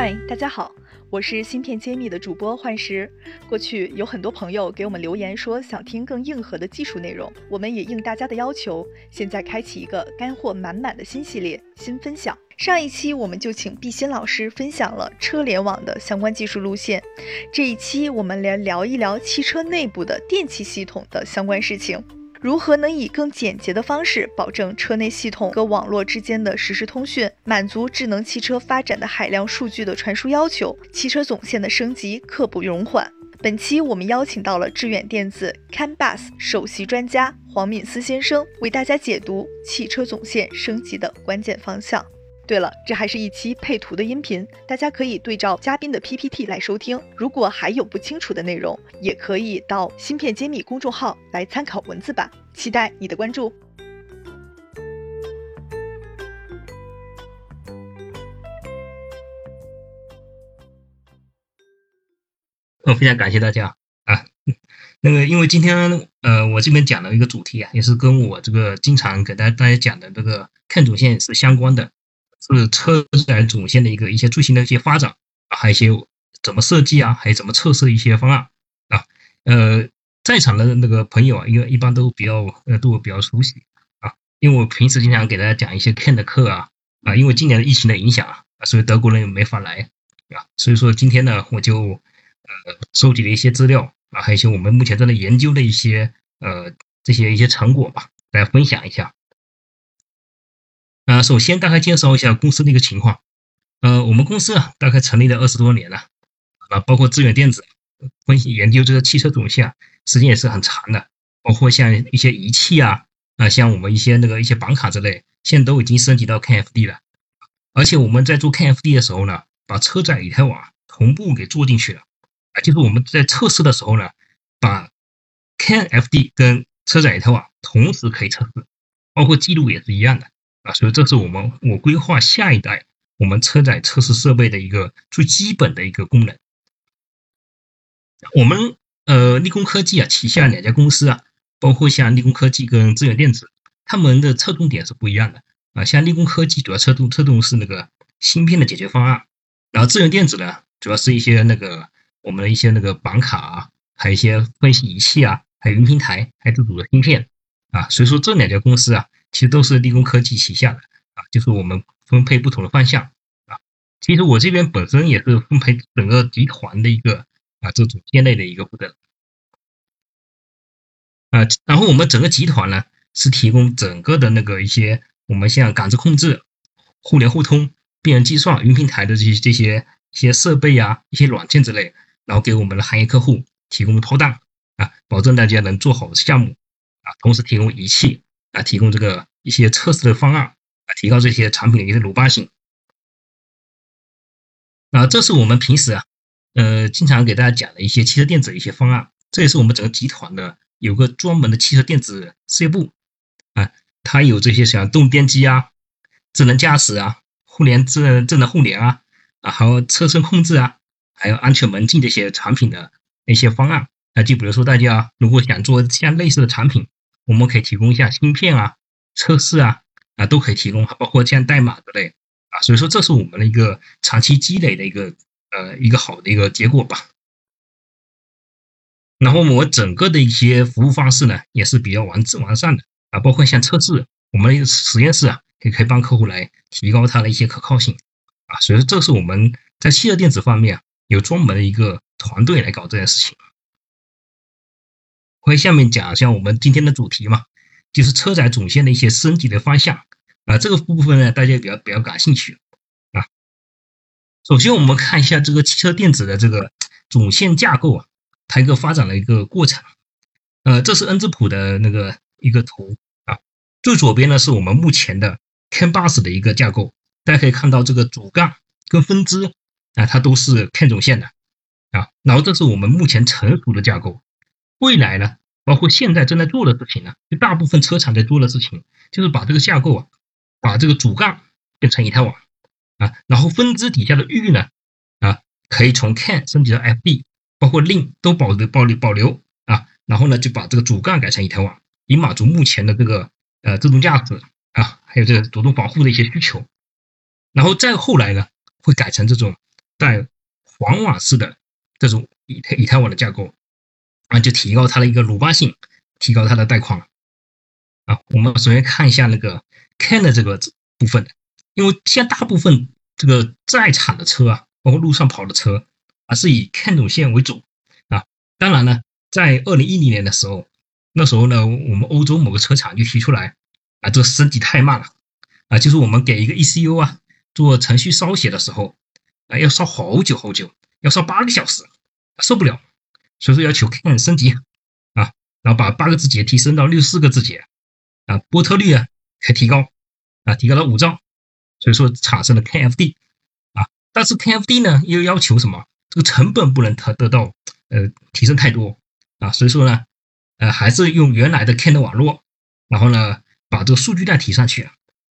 嗨，大家好，我是芯片揭秘的主播幻石。过去有很多朋友给我们留言说想听更硬核的技术内容，我们也应大家的要求，现在开启一个干货满满的新系列新分享。上一期我们就请毕鑫老师分享了车联网的相关技术路线，这一期我们来聊一聊汽车内部的电气系统的相关事情。如何能以更简洁的方式保证车内系统和网络之间的实时通讯，满足智能汽车发展的海量数据的传输要求？汽车总线的升级刻不容缓。本期我们邀请到了致远电子 CAN BUS 首席专家黄敏思先生，为大家解读汽车总线升级的关键方向。对了，这还是一期配图的音频，大家可以对照嘉宾的 PPT 来收听。如果还有不清楚的内容，也可以到芯片揭秘公众号来参考文字版。期待你的关注。嗯，非常感谢大家啊。那个，因为今天呃，我这边讲的一个主题啊，也是跟我这个经常给大家大家讲的这个看主线是相关的。是车载总线的一个一些最新的一些发展啊，还有一些怎么设计啊，还有怎么测试一些方案啊。呃，在场的那个朋友啊，因为一般都比较呃，对我比较熟悉啊，因为我平时经常给大家讲一些 CAN 的课啊啊，因为今年的疫情的影响啊，所以德国人也没法来啊，所以说今天呢，我就呃收集了一些资料啊，还有一些我们目前正在研究的一些呃这些一些成果吧，大家分享一下。啊，首先大概介绍一下公司的一个情况。呃，我们公司啊，大概成立了二十多年了，啊，包括致远电子分析研究这个汽车总线啊，时间也是很长的。包括像一些仪器啊，啊，像我们一些那个一些板卡之类，现在都已经升级到 CANFD 了。而且我们在做 CANFD 的时候呢，把车载以太网同步给做进去了。啊，就是我们在测试的时候呢，把 CANFD 跟车载以太网同时可以测试，包括记录也是一样的。所以这是我们我规划下一代我们车载测试设备的一个最基本的一个功能。我们呃立功科技啊旗下两家公司啊，包括像立功科技跟致远电子，他们的侧重点是不一样的啊。像立功科技主要侧重侧重是那个芯片的解决方案，然后致远电子呢主要是一些那个我们的一些那个板卡啊，还有一些分析仪器啊，还有云平台，还有自主的芯片啊。所以说这两家公司啊。其实都是立功科技旗下的啊，就是我们分配不同的方向啊。其实我这边本身也是分配整个集团的一个啊这种线内的一个负责啊。然后我们整个集团呢是提供整个的那个一些我们像感知控制、互联互通、边缘计算、云平台的这些这些一些设备啊、一些软件之类，然后给我们的行业客户提供抛档啊，保证大家能做好项目啊，同时提供仪器。啊，提供这个一些测试的方案，啊，提高这些产品的一些鲁棒性。啊，这是我们平时啊，呃，经常给大家讲的一些汽车电子的一些方案。这也是我们整个集团的有个专门的汽车电子事业部，啊，它有这些像动电机啊、智能驾驶啊、互联智能智能互联啊，啊，还有车身控制啊，还有安全门禁这些产品的一些方案。啊，就比如说大家如果想做像类似的产品。我们可以提供一下芯片啊、测试啊啊都可以提供，包括像代码之类啊，所以说这是我们的一个长期积累的一个呃一个好的一个结果吧。然后我整个的一些服务方式呢也是比较完完善的啊，包括像测试，我们的实验室啊也可以帮客户来提高它的一些可靠性啊，所以说这是我们在汽车电子方面啊有专门的一个团队来搞这件事情。会下面讲一下我们今天的主题嘛，就是车载总线的一些升级的方向啊，这个部分呢，大家比较比较感兴趣啊。首先我们看一下这个汽车电子的这个总线架构啊，它一个发展的一个过程。呃，这是恩智浦的那个一个图啊，最左边呢是我们目前的 CAN BUS 的一个架构，大家可以看到这个主干跟分支啊，它都是 CAN 总线的啊，然后这是我们目前成熟的架构。未来呢，包括现在正在做的事情呢，就大部分车厂在做的事情，就是把这个架构啊，把这个主干变成以太网啊，然后分支底下的域呢，啊，可以从 CAN 升级到 FB，包括 Link 都保留保留保留啊，然后呢，就把这个主干改成以太网，以满足目前的这个呃自动驾驶啊，还有这个主动保护的一些需求，然后再后来呢，会改成这种带环网式的这种以太以太网的架构啊，就提高它的一个鲁棒性，提高它的带宽啊。我们首先看一下那个 CAN 的这个部分，因为现在大部分这个在产的车啊，包括路上跑的车啊，是以 CAN 总线为主啊。当然呢，在二零一零年的时候，那时候呢，我们欧洲某个车厂就提出来啊，这升级太慢了啊，就是我们给一个 ECU 啊做程序烧写的时候。啊，要烧好久好久，要烧八个小时，受不了，所以说要求看升级啊，然后把八个字节提升到六十四个字节，啊，波特率啊还提高，啊，提高了五兆，所以说产生了 KFD，啊，但是 KFD 呢又要求什么？这个成本不能得得到呃提升太多啊，所以说呢，呃还是用原来的 CAN 的网络，然后呢把这个数据量提上去，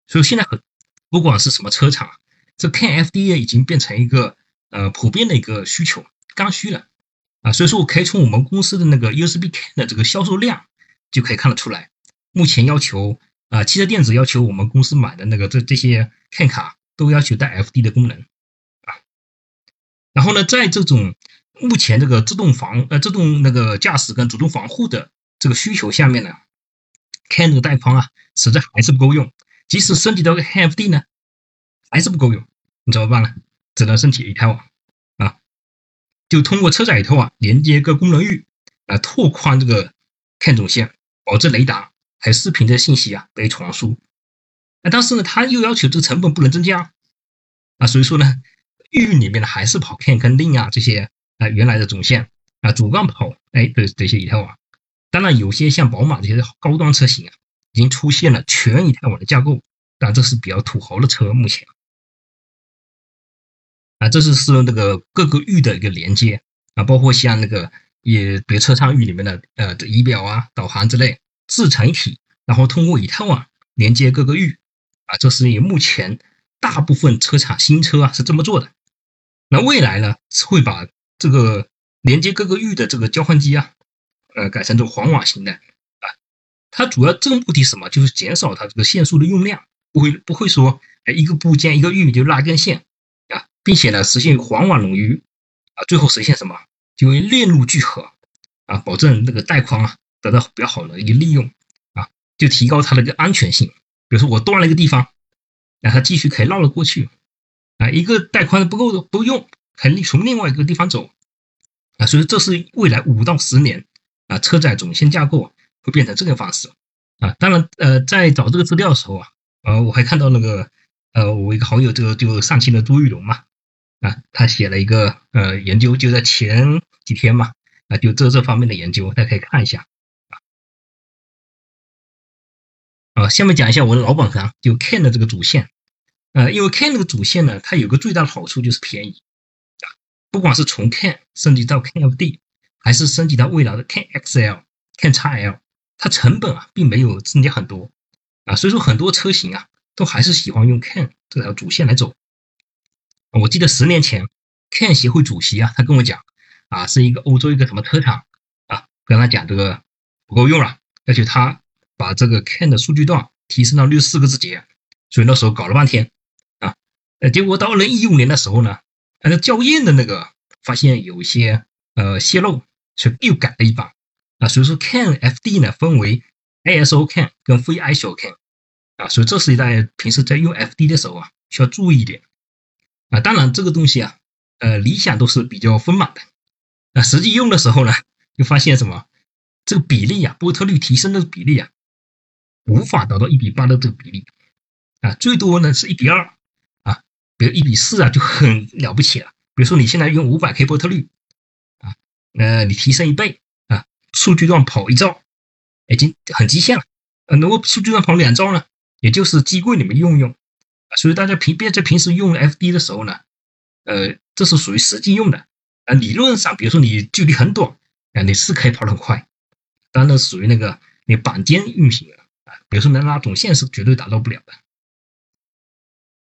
所以现在很不管是什么车厂。这 KFD 已经变成一个呃普遍的一个需求，刚需了啊，所以说我可以从我们公司的那个 USB CAN 的这个销售量就可以看得出来，目前要求啊汽车电子要求我们公司买的那个这这些 CAN 卡都要求带 FD 的功能啊，然后呢，在这种目前这个自动防呃自动那个驾驶跟主动防护的这个需求下面呢，CAN 这个带宽啊实在还是不够用，即使升级到个 CAN FD 呢，还是不够用。你怎么办呢？只能升级以太网，就通过车载以太网连接各功能域啊，拓宽这个 CAN 总线，保证雷达还有视频的信息啊被传输。啊，但是呢，它又要求这个成本不能增加啊，所以说呢，域里面呢还是跑 CAN 跟 LIN 啊这些啊原来的总线啊，主干跑哎的这些以太网。当然，有些像宝马这些高端车型啊，已经出现了全以太网的架构，但这是比较土豪的车目前。啊，这是是那个各个域的一个连接啊，包括像那个也别车舱域里面的呃仪表啊、导航之类自成一体，然后通过以太网连接各个域啊，这是以目前大部分车厂新车啊是这么做的。那未来呢是会把这个连接各个域的这个交换机啊，呃改成这种环网型的啊，它主要这个目的什么？就是减少它这个线束的用量，不会不会说哎一个部件一个域就拉根线。并且呢，实现环网冗余啊，最后实现什么？就为链路聚合啊，保证那个带宽啊得到比较好的一个利用啊，就提高它的一个安全性。比如说我断了一个地方，那它继续可以绕了过去啊。一个带宽不够的不用，可以从另外一个地方走啊。所以这是未来五到十年啊，车载总线架构会变成这个方式啊。当然，呃，在找这个资料的时候啊，呃，我还看到那个呃，我一个好友这个就上期的朱玉龙嘛。啊，他写了一个呃研究，就在前几天嘛，啊，就这这方面的研究，大家可以看一下啊。下面讲一下我的老本行，就 CAN 的这个主线，呃，因为 CAN 这个主线呢，它有个最大的好处就是便宜啊，不管是从 CAN 升级到 CANFD，还是升级到未来的 CANXL、CANXL，它成本啊并没有增加很多啊，所以说很多车型啊都还是喜欢用 CAN 这条主线来走。我记得十年前，CAN 协会主席啊，他跟我讲，啊，是一个欧洲一个什么车厂啊，跟他讲这个不够用了，要求他把这个 CAN 的数据段提升到六十四个字节，所以那时候搞了半天，啊，呃，结果到二零一五年的时候呢，那校验的那个发现有一些呃泄露，所以又改了一版，啊，所以说 CAN FD 呢分为 ISO CAN 跟非 ISO CAN，啊，所以这是一代平时在用 FD 的时候啊，需要注意一点。啊，当然这个东西啊，呃，理想都是比较丰满的，啊，实际用的时候呢，就发现什么，这个比例啊，波特率提升的比例啊，无法达到一比八的这个比例，啊，最多呢是一比二，啊，比如一比四啊就很了不起了。比如说你现在用五百 K 波特率，啊，呃，你提升一倍啊，数据段跑一兆，已经很极限了。呃，如果数据段跑两兆呢，也就是机柜里面用用。所以大家平别在平时用 FD 的时候呢，呃，这是属于实际用的啊。理论上，比如说你距离很短啊，你是可以跑得很快，当然属于那个你板间运行啊。比如说能拉总线是绝对达到不了的。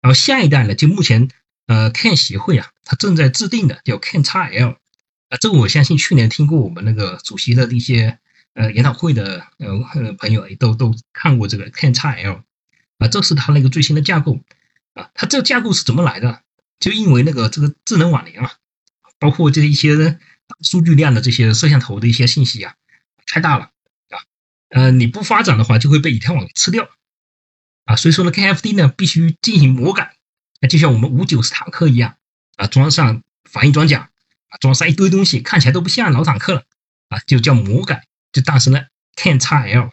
然后下一代呢，就目前呃 CAN 协会啊，它正在制定的叫 CAN XL 啊，这个我相信去年听过我们那个主席的一些呃研讨会的呃朋友也都都看过这个 CAN XL。啊，这是它那个最新的架构啊，它这个架构是怎么来的？就因为那个这个智能网联啊，包括这一些数据量的这些摄像头的一些信息啊，太大了啊，呃，你不发展的话，就会被以太网吃掉啊。所以说呢，KFD 呢必须进行魔改，那就像我们五九式坦克一样啊，装上反应装甲啊，装上一堆东西，看起来都不像老坦克了啊，就叫魔改，就诞生了 Ken x L。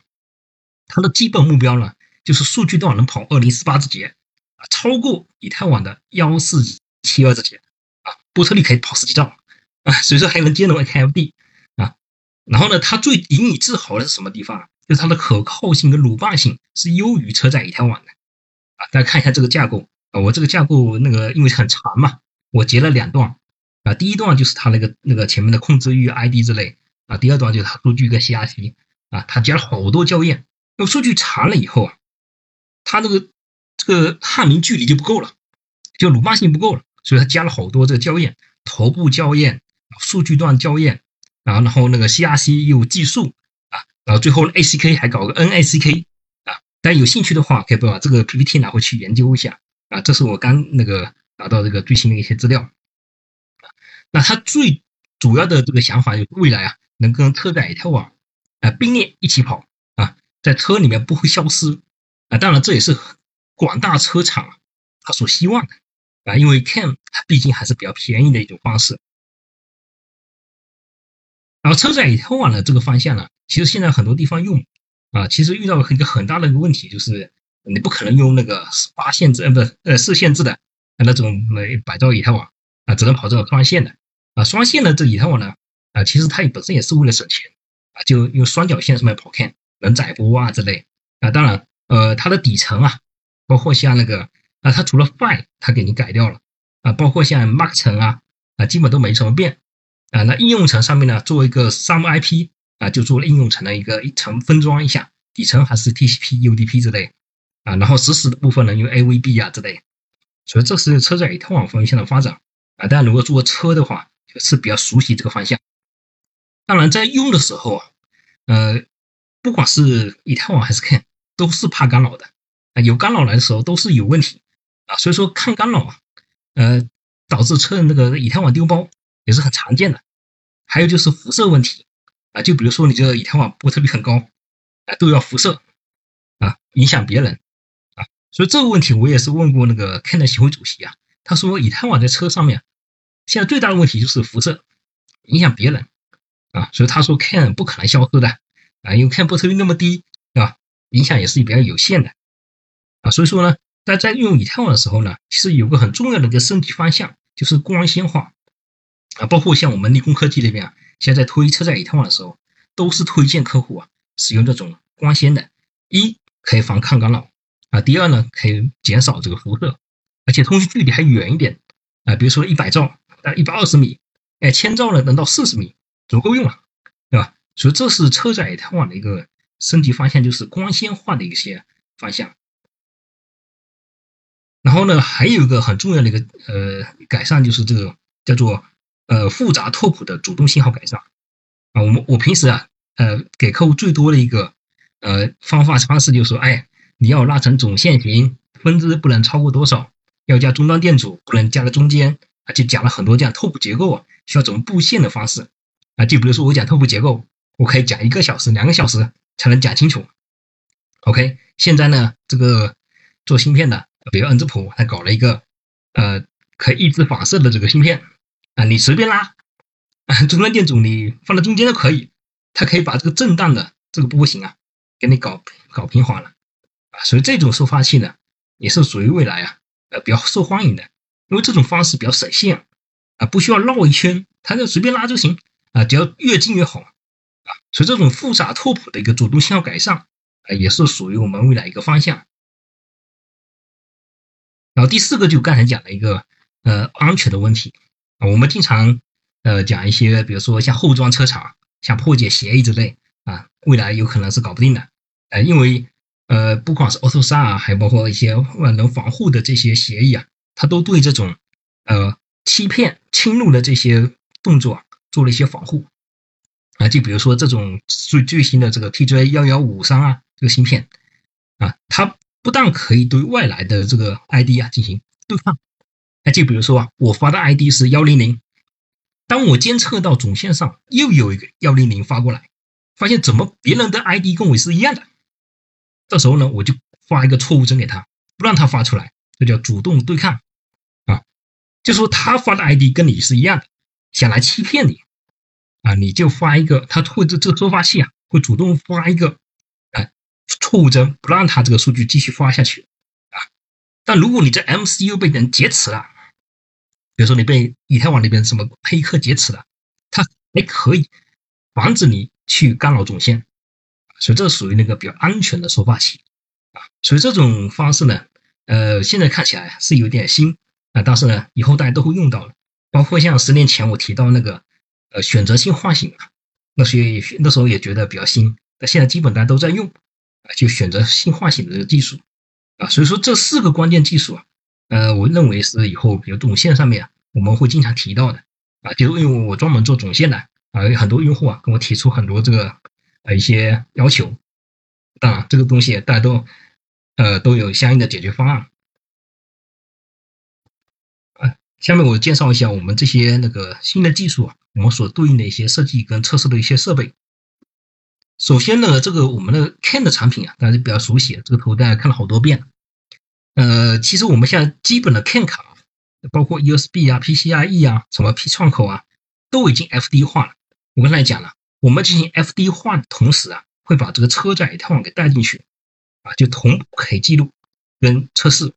它的基本目标呢，就是数据段能跑二零四八字节啊。超过以太网的幺四七二字节啊，波特率可以跑十几兆啊，所以说还能兼容 AKFD 啊。然后呢，它最引以自豪的是什么地方？就是它的可靠性跟鲁棒性是优于车载以太网的啊。大家看一下这个架构啊，我这个架构那个因为很长嘛，我截了两段啊。第一段就是它那个那个前面的控制域 ID 之类啊，第二段就是它数据跟 CRC 啊，它加了好多校验。那数据长了以后啊，它那个。这个汉明距离就不够了，就鲁棒性不够了，所以他加了好多这个校验，头部校验、数据段校验，然后然后那个 CRC 又计数啊，然后最后 ACK 还搞个 NACK 啊。大家有兴趣的话，可以把这个 PPT 拿回去研究一下啊。这是我刚那个拿到这个最新的一些资料。那他最主要的这个想法就是未来啊，能跟车载以太网啊并列一起跑啊，在车里面不会消失啊。当然这也是。广大车厂他所希望的啊，因为 CAN 毕竟还是比较便宜的一种方式。然后车载以太网的这个方向呢，其实现在很多地方用啊，其实遇到一个很大的一个问题，就是你不可能用那个八线制呃不呃四线制的那种呃百兆以太网啊，只能跑这种双线的啊。双线的这以太网呢啊，其实它也本身也是为了省钱啊，就用双绞线上面跑 CAN 能载波啊之类啊。当然呃，它的底层啊。包括像那个啊，它除了 Fine 它给你改掉了啊，包括像 Mark 层啊啊，基本都没什么变啊。那应用层上面呢，做一个 Some IP 啊，就做了应用层的一个一层分装一下，底层还是 TCP、UDP 之类啊。然后实时的部分呢，用 AVB 啊之类。所以这是车载以太网方向的发展啊。但如果做车的话，是比较熟悉这个方向。当然，在用的时候啊，呃，不管是以太网还是 CAN，都是怕干扰的。啊，有干扰来的时候都是有问题啊，所以说抗干扰啊，呃，导致车那个以太网丢包也是很常见的。还有就是辐射问题啊，就比如说你这个以太网波特率很高啊，都要辐射啊，影响别人啊。所以这个问题我也是问过那个 CAN 协会主席啊，他说以太网在车上面现在最大的问题就是辐射影响别人啊，所以他说 CAN 不可能消失的啊，因为 CAN 波特率那么低，影响也是比较有限的。啊，所以说呢，大家在用以太网的时候呢，其实有个很重要的一个升级方向，就是光纤化啊。包括像我们理工科技那边啊，现在推车载以太网的时候，都是推荐客户啊使用这种光纤的。一可以防抗干扰啊，第二呢可以减少这个辐射，而且通讯距离还远一点啊。比如说一百兆啊，一百二十米，哎，千兆呢能到四十米，足够用了，对吧？所以这是车载以太网的一个升级方向，就是光纤化的一些方向。然后呢，还有一个很重要的一个呃改善，就是这个叫做呃复杂拓扑的主动信号改善啊。我们我平时啊呃给客户最多的一个呃方法方式就是说，哎，你要拉成总线型，分支不能超过多少，要加终端电阻，不能加在中间，啊。就讲了很多这样拓扑结构啊，需要怎么布线的方式啊。就比如说我讲拓扑结构，我可以讲一个小时、两个小时才能讲清楚。OK，现在呢这个做芯片的。比如恩智浦，他搞了一个呃可以抑制反射的这个芯片啊，你随便拉，终端电阻你放在中间都可以，它可以把这个震荡的这个波形啊给你搞搞平滑了啊，所以这种收发器呢也是属于未来啊呃比较受欢迎的，因为这种方式比较省线啊，不需要绕一圈，它就随便拉就行啊，只要越近越好，啊所以这种复杂拓扑的一个主动信号改善啊，也是属于我们未来一个方向。然后第四个就刚才讲的一个呃安全的问题。啊，我们经常呃讲一些，比如说像后装车厂，像破解协议之类啊，未来有可能是搞不定的，呃，因为呃不管是 AutoSAR 啊，还包括一些万能防护的这些协议啊，它都对这种呃欺骗侵入的这些动作啊做了一些防护啊，就比如说这种最最新的这个 TJ 幺幺五三啊这个芯片啊，它。不但可以对外来的这个 ID 啊进行对抗，那就比如说啊，我发的 ID 是幺零零，当我监测到总线上又有一个幺零零发过来，发现怎么别人的 ID 跟我是一样的，这时候呢，我就发一个错误针给他，不让他发出来，这叫主动对抗啊，就说他发的 ID 跟你是一样的，想来欺骗你啊，你就发一个，他会这这个收发器啊会主动发一个哎错误针，不让他这个数据继续发下去啊。但如果你这 MCU 被人劫持了，比如说你被以太网那边什么黑客劫持了，它还可以防止你去干扰总线，所以这属于那个比较安全的收发器啊。所以这种方式呢，呃，现在看起来是有点新啊，但是呢，以后大家都会用到的。包括像十年前我提到那个呃选择性唤醒啊，那时候那时候也觉得比较新，但现在基本大家都在用啊，就选择性唤醒的这个技术啊。所以说这四个关键技术啊。呃，我认为是以后比如总线上面我们会经常提到的啊，就是因为我专门做总线的啊，有很多用户啊跟我提出很多这个呃一些要求，当然这个东西大家都呃都有相应的解决方案啊。下面我介绍一下我们这些那个新的技术啊，我们所对应的一些设计跟测试的一些设备。首先呢，这个我们的 CAN 的产品啊，大家比较熟悉，这个图大家看了好多遍。呃，其实我们现在基本的 CAN 卡，包括 USB 啊、PCIe 啊、什么 P 串口啊，都已经 FD 化了。我刚才讲了，我们进行 FD 化的同时啊，会把这个车载以太网给带进去，啊，就同步可以记录跟测试。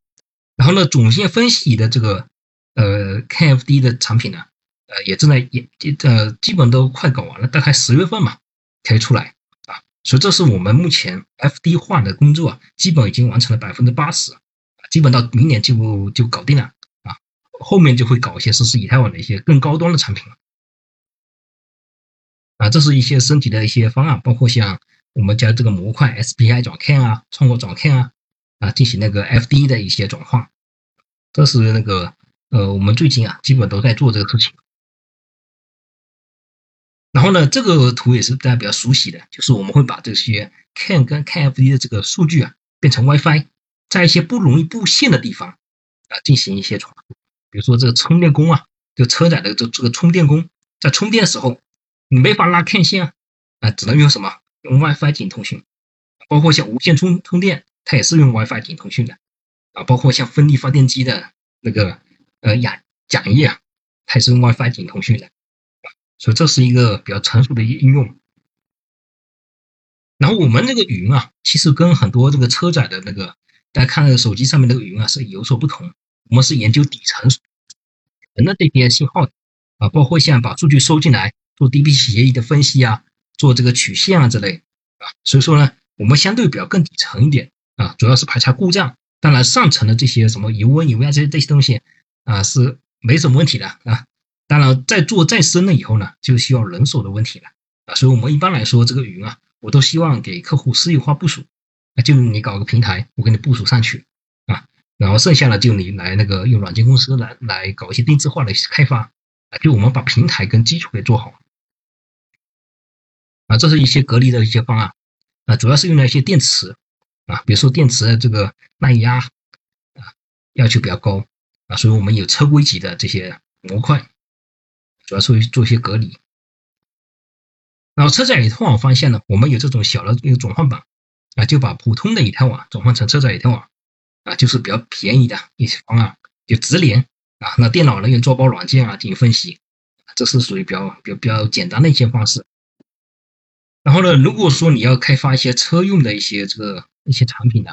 然后呢，总线分析的这个呃 CAN FD 的产品呢，呃，也正在也呃，基本都快搞完了，大概十月份嘛可以出来啊。所以这是我们目前 FD 化的工作啊，基本已经完成了百分之八十。基本到明年就就搞定了啊，后面就会搞一些实施以太网的一些更高端的产品了啊，这是一些升级的一些方案，包括像我们将这个模块 SPI 转 CAN 啊，窗口转 CAN 啊，啊进行那个 FD 的一些转换，这是那个呃我们最近啊基本都在做这个事情。然后呢，这个图也是大家比较熟悉的，就是我们会把这些 CAN 跟 CAN FD 的这个数据啊变成 WiFi。在一些不容易布线的地方啊，进行一些传输，比如说这个充电工啊，就车载的这这个充电工，在充电的时候，你没法拉 CAN 线啊，啊，只能用什么？用 WiFi 进行通讯。包括像无线充充电，它也是用 WiFi 进行通讯的啊。包括像风力发电机的那个呃氧桨叶啊，它也是用 WiFi 进行通讯的。所以这是一个比较成熟的应用。然后我们这个云啊，其实跟很多这个车载的那个。大家看手机上面那个云啊，是有所不同。我们是研究底层人的这些信号啊，包括像把数据收进来做 DB 协议的分析啊，做这个曲线啊之类啊。所以说呢，我们相对比较更底层一点啊，主要是排查故障。当然上层的这些什么油温、油压这些这些东西啊，是没什么问题的啊。当然再做再深了以后呢，就需要人手的问题了啊。所以我们一般来说这个云啊，我都希望给客户私有化部署。那就你搞个平台，我给你部署上去啊，然后剩下的就你来那个用软件公司来来搞一些定制化的开发啊，就我们把平台跟基础给做好啊，这是一些隔离的一些方案啊，主要是用了一些电池啊，比如说电池的这个耐压啊要求比较高啊，所以我们有车规级的这些模块，主要是做一些隔离。然后车载以太网方向呢，我们有这种小的一个转换板。啊，就把普通的以太网转换成车载以太网，啊，就是比较便宜的一些方案，就直连啊。那电脑人员做包软件啊进行分析，这是属于比较比较比较简单的一些方式。然后呢，如果说你要开发一些车用的一些这个一些产品呢，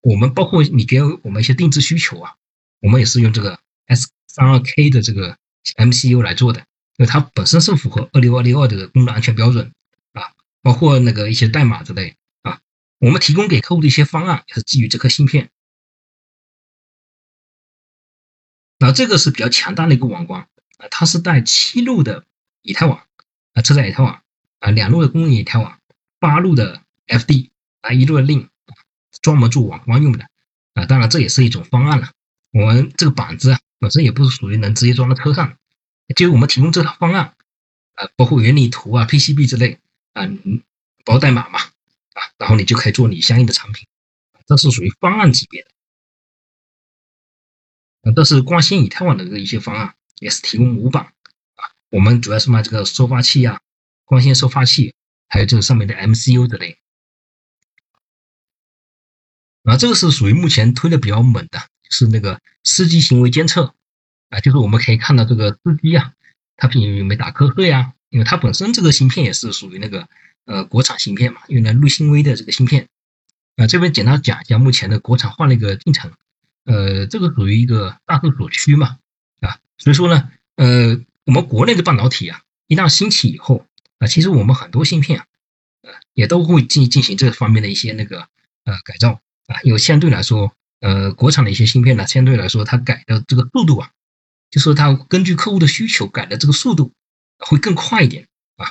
我们包括你给我们一些定制需求啊，我们也是用这个 S 三二 K 的这个 MCU 来做的，因为它本身是符合二六二六二的功能安全标准啊，包括那个一些代码之类啊。我们提供给客户的一些方案也是基于这颗芯片，那这个是比较强大的一个网关啊，它是带七路的以太网啊，车载以太网啊，两路的公用以太网，八路的 FD 啊，一路的 Link，专门做网关用的啊。当然这也是一种方案了。我们这个板子啊，本身也不是属于能直接装到车上，就我们提供这套方案啊，包括原理图啊、PCB 之类啊，包代码嘛。啊，然后你就可以做你相应的产品，这是属于方案级别的。啊，这是光纤以太网的这一些方案，也是提供模板啊。我们主要是卖这个收发器啊，光纤收发器，还有这个上面的 MCU 之类。啊，这个是属于目前推的比较猛的，是那个司机行为监测啊，就是我们可以看到这个司机啊，他有没有打瞌睡啊？因为它本身这个芯片也是属于那个呃国产芯片嘛，用的瑞星微的这个芯片。啊，这边简单讲一下目前的国产化的一个进程。呃，这个属于一个大势所趋嘛，啊，所以说呢，呃，我们国内的半导体啊，一旦兴起以后啊，其实我们很多芯片啊，呃，也都会进进行这方面的一些那个呃改造啊，因为相对来说，呃，国产的一些芯片呢，相对来说它改的这个速度啊，就是它根据客户的需求改的这个速度会更快一点啊，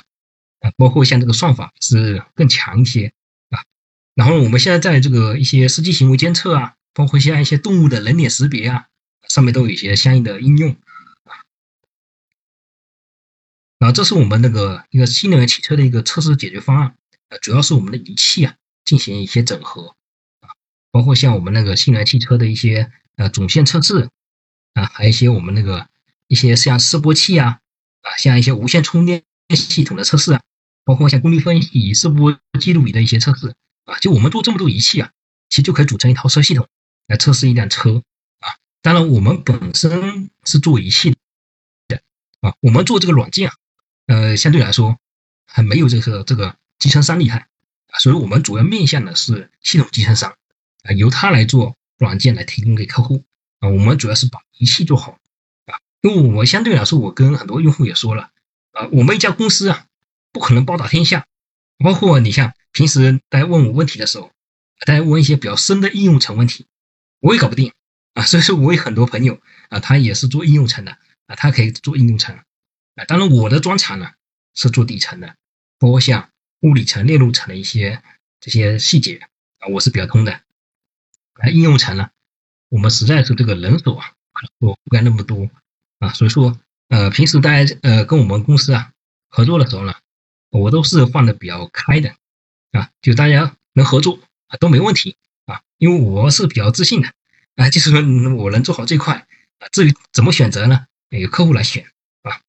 啊，包括像这个算法是更强一些啊，然后我们现在在这个一些司机行为监测啊。包括像一些动物的人脸识别啊，上面都有一些相应的应用啊。然后这是我们那个一个新能源汽车的一个测试解决方案，呃，主要是我们的仪器啊进行一些整合啊，包括像我们那个新能源汽车的一些呃总线测试啊，还有一些我们那个一些像示波器啊啊，像一些无线充电系统的测试啊，包括像功率分析示波记录仪的一些测试啊，就我们做这么多仪器啊，其实就可以组成一套车系统。来测试一辆车啊，当然我们本身是做仪器的啊，我们做这个软件啊，呃，相对来说还没有这个这个集成商厉害啊，所以我们主要面向的是系统集成商啊，由他来做软件来提供给客户啊，我们主要是把仪器做好啊，因为我相对来说，我跟很多用户也说了啊，我们一家公司啊，不可能包打天下，包括你像平时大家问我问题的时候，大家问一些比较深的应用层问题。我也搞不定啊，所以说我有很多朋友啊，他也是做应用层的啊，他可以做应用层啊。当然我的专长呢是做底层的，包括像物理层、链路层的一些这些细节啊，我是比较通的。啊，应用层呢，我们实在是这个人手啊，我不干那么多啊，所以说呃，平时大家呃跟我们公司啊合作的时候呢，我都是放的比较开的啊，就大家能合作啊都没问题。啊，因为我是比较自信的啊，就是说我能做好这块啊。至于怎么选择呢？由客户来选啊。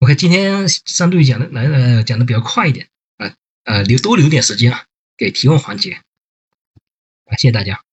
OK，今天相对讲的来呃讲的比较快一点啊，呃留多留点时间啊给提问环节啊，谢谢大家。